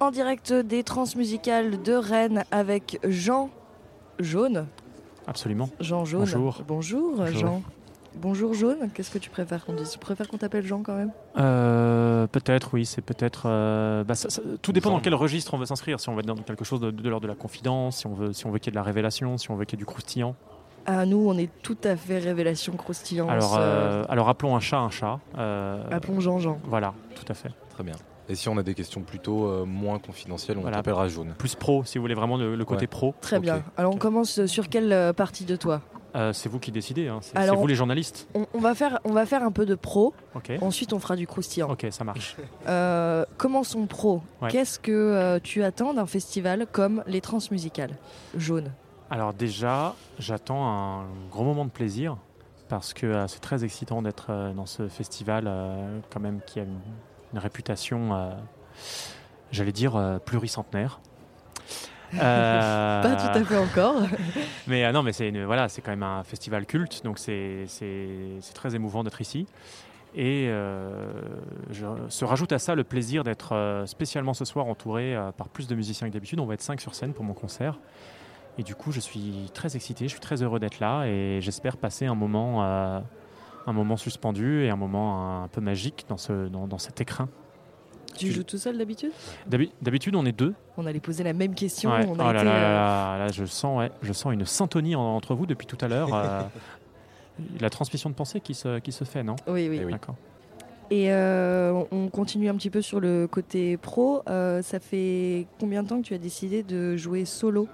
en direct des transmusicales de Rennes avec Jean Jaune. Absolument. Jean Jaune. Bonjour. Bonjour, Bonjour. Jean. Bonjour Jaune, qu'est-ce que tu préfères qu'on dise? Tu préfères qu'on t'appelle Jean quand même? Euh, peut-être, oui, c'est peut-être. euh, bah, ça- ça- tout dépend Jean. dans quel registre on veut s'inscrire. Si on veut être dans quelque chose de, de l'ordre de la confidence, si on veut, si on veut qu'il y ait de la révélation, si on veut qu'il y ait du croustillant. Ah, nous, on est tout à fait révélation croustillante. Alors, euh, euh, alors appelons un chat un chat. euh, appelons Jean Jean. Voilà, tout à fait. Très bien. Et si on a des questions plutôt euh, moins confidentielles, on Voilà. t'appellera jaune. Plus pro, si vous voulez vraiment le, le côté Ouais. pro. Très bien. Alors, on commence sur quelle euh, partie de toi? Euh, c'est vous qui décidez. hein. C'est vous les journalistes. on, on va faire, on va faire un peu de pro, Ok. ensuite on fera du croustillant. Ok, ça marche. Euh, commençons pro. Ouais. Qu'est-ce que euh, tu attends d'un festival comme les transmusicales Jaune. Alors déjà, j'attends un gros moment de plaisir parce que euh, c'est très excitant d'être euh, dans ce festival euh, quand même qui a une, une réputation, euh, j'allais dire, euh, pluricentenaire. Euh, Pas tout à fait encore. Mais euh, non, mais c'est voilà, c'est quand même un festival culte, donc c'est très émouvant d'être ici. Et euh, je, se rajoute à ça le plaisir d'être spécialement ce soir entouré par plus de musiciens que d'habitude. On va être 5 sur scène pour mon concert. Et du coup, je suis très excité, je suis très heureux d'être là et j'espère passer un moment, un moment suspendu et un moment un peu magique dans, ce, dans, dans cet écrin. tu joues tout seul d'habitude? D'habi- D'habitude, on est deux. On allait poser la même question. Ouais. On Oh a là été, là euh, là là, là, je sens, ouais, je sens une syntonie en- entre vous depuis tout à l'heure. euh, la transmission de pensée qui se, qui se fait, non? Oui, oui. Eh oui. D'accord. Et euh, on continue un petit peu sur le côté pro. Euh, ça fait combien de temps que tu as décidé de jouer solo?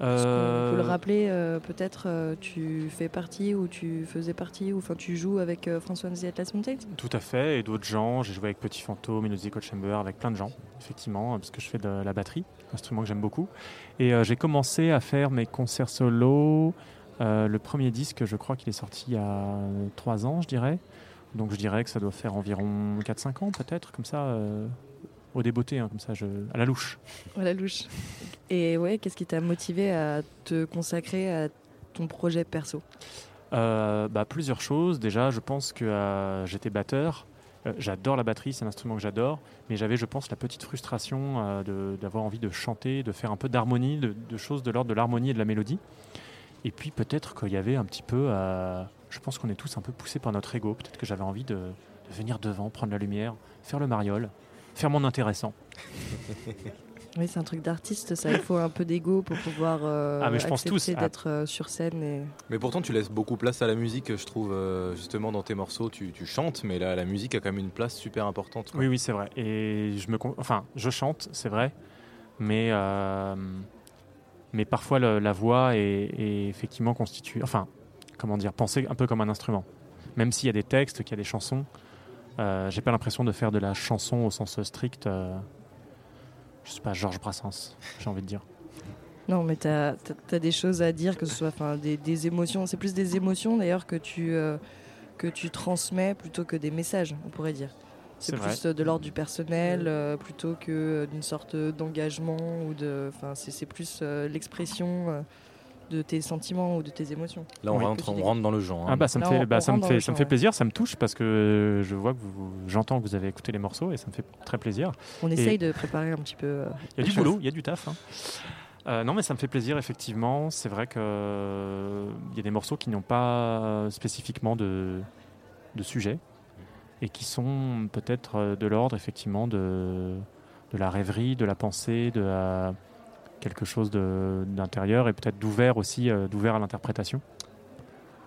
Euh, peut le rappeler, euh, peut-être euh, tu fais partie ou tu faisais partie ou enfin tu joues avec euh, François the Atlas Mountains. Tout à fait, et d'autres gens. J'ai joué avec Petit Fantôme, Musical Chamber, avec plein de gens, effectivement, parce que je fais de la batterie, instrument que j'aime beaucoup. Et euh, j'ai commencé à faire mes concerts solo. Euh, le premier disque, je crois qu'il est sorti il y a 3 ans, je dirais. Donc je dirais que ça doit faire environ 4-5 ans, peut-être, comme ça, euh, au débeauté, hein, comme ça, je... à la louche. À la louche. Et ouais, qu'est-ce qui t'a motivé à te consacrer à ton projet perso? Euh, bah, Plusieurs choses. Déjà, je pense que euh, j'étais batteur. Euh, j'adore la batterie, c'est un instrument que j'adore. Mais j'avais, je pense, la petite frustration d'avoir envie de chanter, de faire un peu d'harmonie, de, de choses de l'ordre de l'harmonie et de la mélodie. Et puis peut-être qu'il y avait un petit peu... je pense qu'on est tous un peu poussés par notre ego. Peut-être que j'avais envie de, de venir devant, prendre la lumière, faire le mariole, faire mon intéressant. Oui, c'est un truc d'artiste, ça. Il faut un peu d'ego pour pouvoir euh, Ah, mais je pense tous. accepter Ah. d'être euh, sur scène. Et... Mais pourtant, tu laisses beaucoup place à la musique, je trouve. euh, justement, dans tes morceaux, tu, tu chantes, mais la, la musique a quand même une place super importante. quoi. Oui, oui, c'est vrai. Et je me, enfin, je chante, c'est vrai, mais euh, mais parfois le- la voix est, est effectivement constituée, enfin, comment dire, pensée un peu comme un instrument. Même s'il y a des textes, qu'il y a des chansons, euh, j'ai pas l'impression de faire de la chanson au sens strict. euh, je sais pas, Georges Brassens, j'ai envie de dire. Non, mais tu as, des choses à dire, que ce soit des, des émotions. C'est plus des émotions d'ailleurs que, tu euh, que tu transmets plutôt que des messages, on pourrait dire. C'est vrai. plus euh, de l'ordre du personnel euh, plutôt que euh, d'une sorte d'engagement ou de. Enfin, c'est c'est plus euh, l'expression euh, de tes sentiments ou de tes émotions. Là, on, Oui. rentre, on rentre dans le genre. hein. Ah bah ça me Là, fait, on- bah, on ça me fait, ça me fait ouais. plaisir, ça me touche parce que je vois que vous, j'entends que vous avez écouté les morceaux et ça me fait très plaisir. On essaye de préparer un petit peu. euh, Il y a du chose. boulot, il y a du taf. hein. Euh, non, mais ça me fait plaisir, effectivement. C'est vrai qu'il y a des morceaux qui n'ont pas euh, spécifiquement de, de sujet et qui sont peut-être euh, de l'ordre, effectivement, de, de la rêverie, de la pensée, de la- quelque chose d'intérieur et peut-être d'ouvert aussi, euh, d'ouvert à l'interprétation.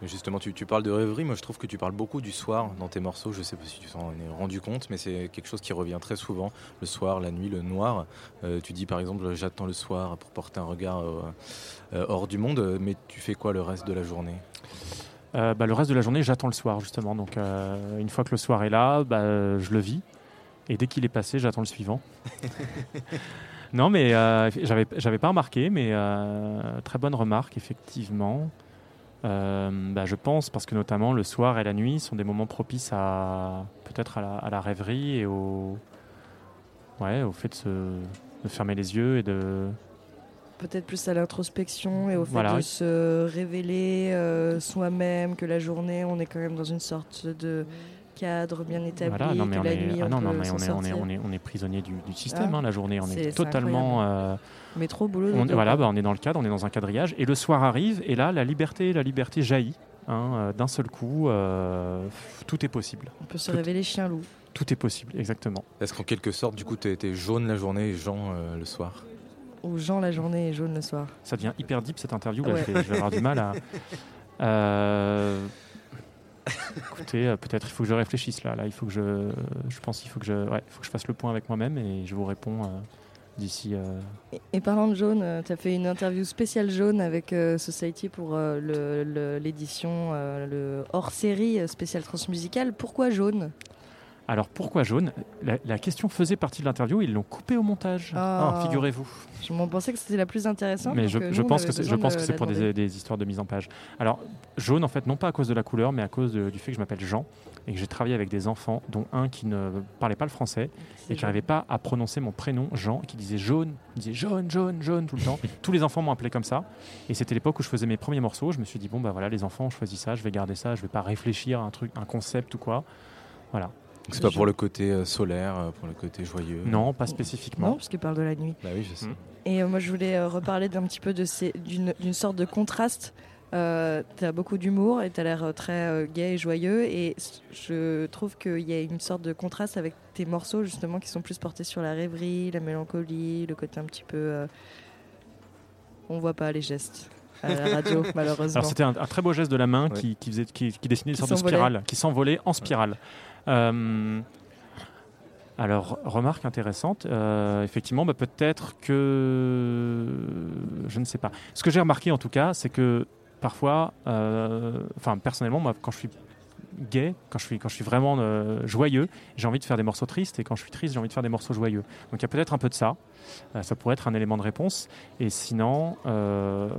Justement, tu, tu parles de rêverie. Moi, je trouve que tu parles beaucoup du soir dans tes morceaux. Je sais pas si tu t'en es rendu compte, mais c'est quelque chose qui revient très souvent. Le soir, la nuit, le noir. Euh, tu dis par exemple, j'attends le soir pour porter un regard euh, hors du monde. Mais tu fais quoi le reste de la journée? Euh, bah, le reste de la journée, j'attends le soir, justement. Donc, une fois que le soir est là, bah, je le vis. Et dès qu'il est passé, j'attends le suivant. non, mais euh, j'avais, j'avais pas remarqué, mais euh, très bonne remarque, effectivement. Euh, bah, je pense, parce que notamment le soir et la nuit sont des moments propices à peut-être à la, à la rêverie et au, ouais, au fait de, se, de fermer les yeux et de, Peut-être plus à l'introspection et au fait Voilà. de se révéler euh, soi-même, que la journée, on est quand même dans une sorte de cadre bien établi. Voilà, non, mais on la est, nuit, ah on non, non, peut mais s'en on est, on est, sortir. on est, on est prisonnier du, du système Ah. hein, la journée. On est totalement. euh, Métro, boulot, on, voilà, bah, on est dans le cadre, on est dans un quadrillage, et le soir arrive, et là, la liberté, la liberté jaillit. hein, euh, D'un seul coup, euh, tout est possible. On peut se tout- révéler chien loup. Tout est possible, exactement. Est-ce qu'en quelque sorte, du coup, tu étais jaune la journée et Jean euh, le soir? Ou Jean la journée et jaune le soir. Ça devient hyper deep cette interview. Là, Ouais. je, vais, je vais avoir du mal à. Euh, peut-être il faut que je réfléchisse là. Là, il faut que je, je pense qu'il faut que je, ouais, faut que je fasse le point avec moi-même et je vous réponds euh, d'ici. euh, Et, parlant de jaune, tu as fait une interview spéciale jaune avec Society pour euh, le- le- l'édition, hors-série euh, spéciale transmusicale. Pourquoi jaune? Alors pourquoi jaune? La, la question faisait partie de l'interview. Ils l'ont coupé au montage. Ah. Ah, Figurez-vous. Je m'en pensais que c'était la plus intéressante. Mais je, je pense que c'est, je pense que pour des, des histoires de mise en page. Alors, jaune, en fait, non pas à cause de la couleur, mais à cause de- du fait que je m'appelle Jean et que j'ai travaillé avec des enfants, dont un qui ne parlait pas le français et qui n'arrivait pas à prononcer mon prénom Jean, qui disait jaune, il disait jaune, jaune, jaune tout le temps. Tous les enfants m'ont appelé comme ça. Et c'était l'époque où je faisais mes premiers morceaux. Je me suis dit, bon, bah voilà, les enfants ont choisi ça, je vais garder ça, je vais pas réfléchir à un truc, un concept ou quoi. Voilà. Donc, C'est pas pour le côté euh, solaire, euh, pour le côté joyeux Non, pas Non, spécifiquement. parce qu'il parle de la nuit. Bah oui, je sais. Mm. Et euh, moi, je voulais euh, reparler d'un petit peu de ces- d'une d'une sorte de contraste. Euh, tu as beaucoup d'humour et tu as l'air euh, très euh, gai et joyeux. Et je trouve qu'il y a une sorte de contraste avec tes morceaux, justement, qui sont plus portés sur la rêverie, la mélancolie, le côté un petit peu. euh, On voit pas les gestes à la radio, malheureusement. Alors c'était un, un très beau geste de la main Ouais. qui, qui faisait, qui, qui dessinait une sorte de spirale, qui s'envolait en spirale. Euh, alors, remarque intéressante, euh, effectivement, bah, peut-être que... Je ne sais pas. Ce que j'ai remarqué en tout cas, c'est que parfois, euh, enfin personnellement, moi, quand je suis gay, quand je suis, quand je suis vraiment euh, joyeux, j'ai envie de faire des morceaux tristes, et quand je suis triste, j'ai envie de faire des morceaux joyeux. Donc il y a peut-être un peu de ça. Euh, ça pourrait être un élément de réponse. Et sinon, euh,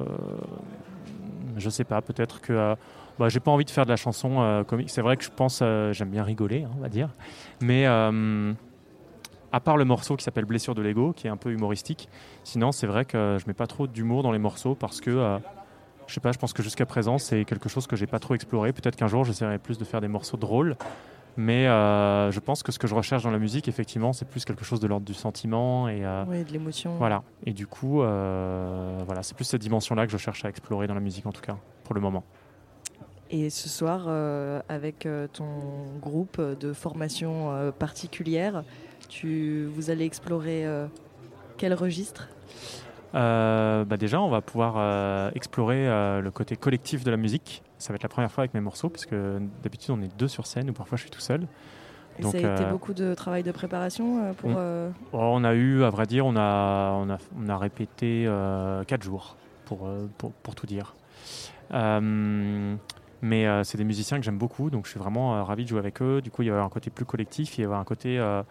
je sais pas, peut-être que euh, bah, j'ai pas envie de faire de la chanson comique. C'est vrai que je pense, j'aime bien rigoler, hein, on va dire. Mais à part le morceau qui s'appelle Blessure de l'ego, qui est un peu humoristique, sinon c'est vrai que je mets pas trop d'humour dans les morceaux parce que je sais pas, je pense que jusqu'à présent c'est quelque chose que j'ai pas trop exploré. Peut-être qu'un jour j'essaierai plus de faire des morceaux drôles. Mais euh, je pense que ce que je recherche dans la musique, effectivement, c'est plus quelque chose de l'ordre du sentiment et euh, Oui, de l'émotion. voilà. Et du coup, euh, voilà, c'est plus cette dimension-là que je cherche à explorer dans la musique, en tout cas, pour le moment. Et ce soir, avec ton groupe de formation particulière, tu, vous allez explorer quel registre? Euh, bah déjà, on va pouvoir euh, explorer euh, le côté collectif de la musique. Ça va être la première fois avec mes morceaux, parce que d'habitude, on est deux sur scène, ou parfois je suis tout seul. Et Donc, Ça a été beaucoup de travail de préparation pour. on- Oh, on a eu, à vrai dire, on a, on a, on a répété quatre jours, pour, pour, pour tout dire. Mais euh, c'est des musiciens que j'aime beaucoup, donc je suis vraiment euh, ravi de jouer avec eux. Du coup, il y a un côté plus collectif, il y a un côté euh,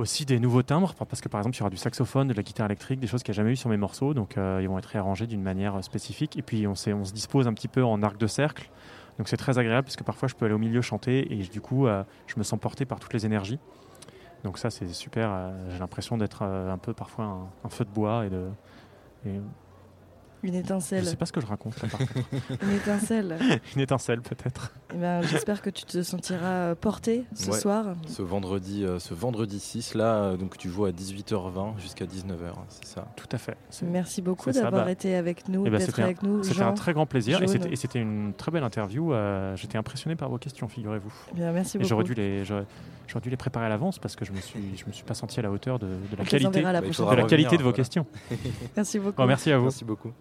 aussi des nouveaux timbres, parce que par exemple, il y aura du saxophone, de la guitare électrique, des choses qu'il n'y a jamais eu sur mes morceaux, donc euh, ils vont être réarrangés d'une manière euh, spécifique. Et puis, on, se dispose un petit peu en arc de cercle, donc c'est très agréable, parce que parfois, je peux aller au milieu chanter, et du coup, euh, je me sens porté par toutes les énergies. Donc ça, c'est super. J'ai l'impression d'être un peu parfois un, feu de bois et de... Une je étincelle. sais pas ce que je raconte. là, par contre. Une étincelle. Une étincelle peut-être. Eh ben, J'espère que tu te sentiras euh, porté ce Ouais. soir. Ce vendredi, euh, ce vendredi 6, là, euh, donc tu joues à 18h20 jusqu'à 19h, c'est ça? Tout à fait. Merci beaucoup d'avoir bah. été avec nous, Eh ben, d'être c'était un- avec nous. C'était un très grand plaisir et Jaune. c'était- et c'était une très belle interview. euh, J'étais impressionné par vos questions, figurez-vous. Eh bien, merci Et beaucoup. j'aurais dû les, j'aurais j'aurais dû les préparer à l'avance parce que je me suis, je me suis pas senti à la hauteur de, la qualité, la Bah, de la fois. qualité de vos voilà. questions. Merci beaucoup. Bon, merci à vous. Merci beaucoup.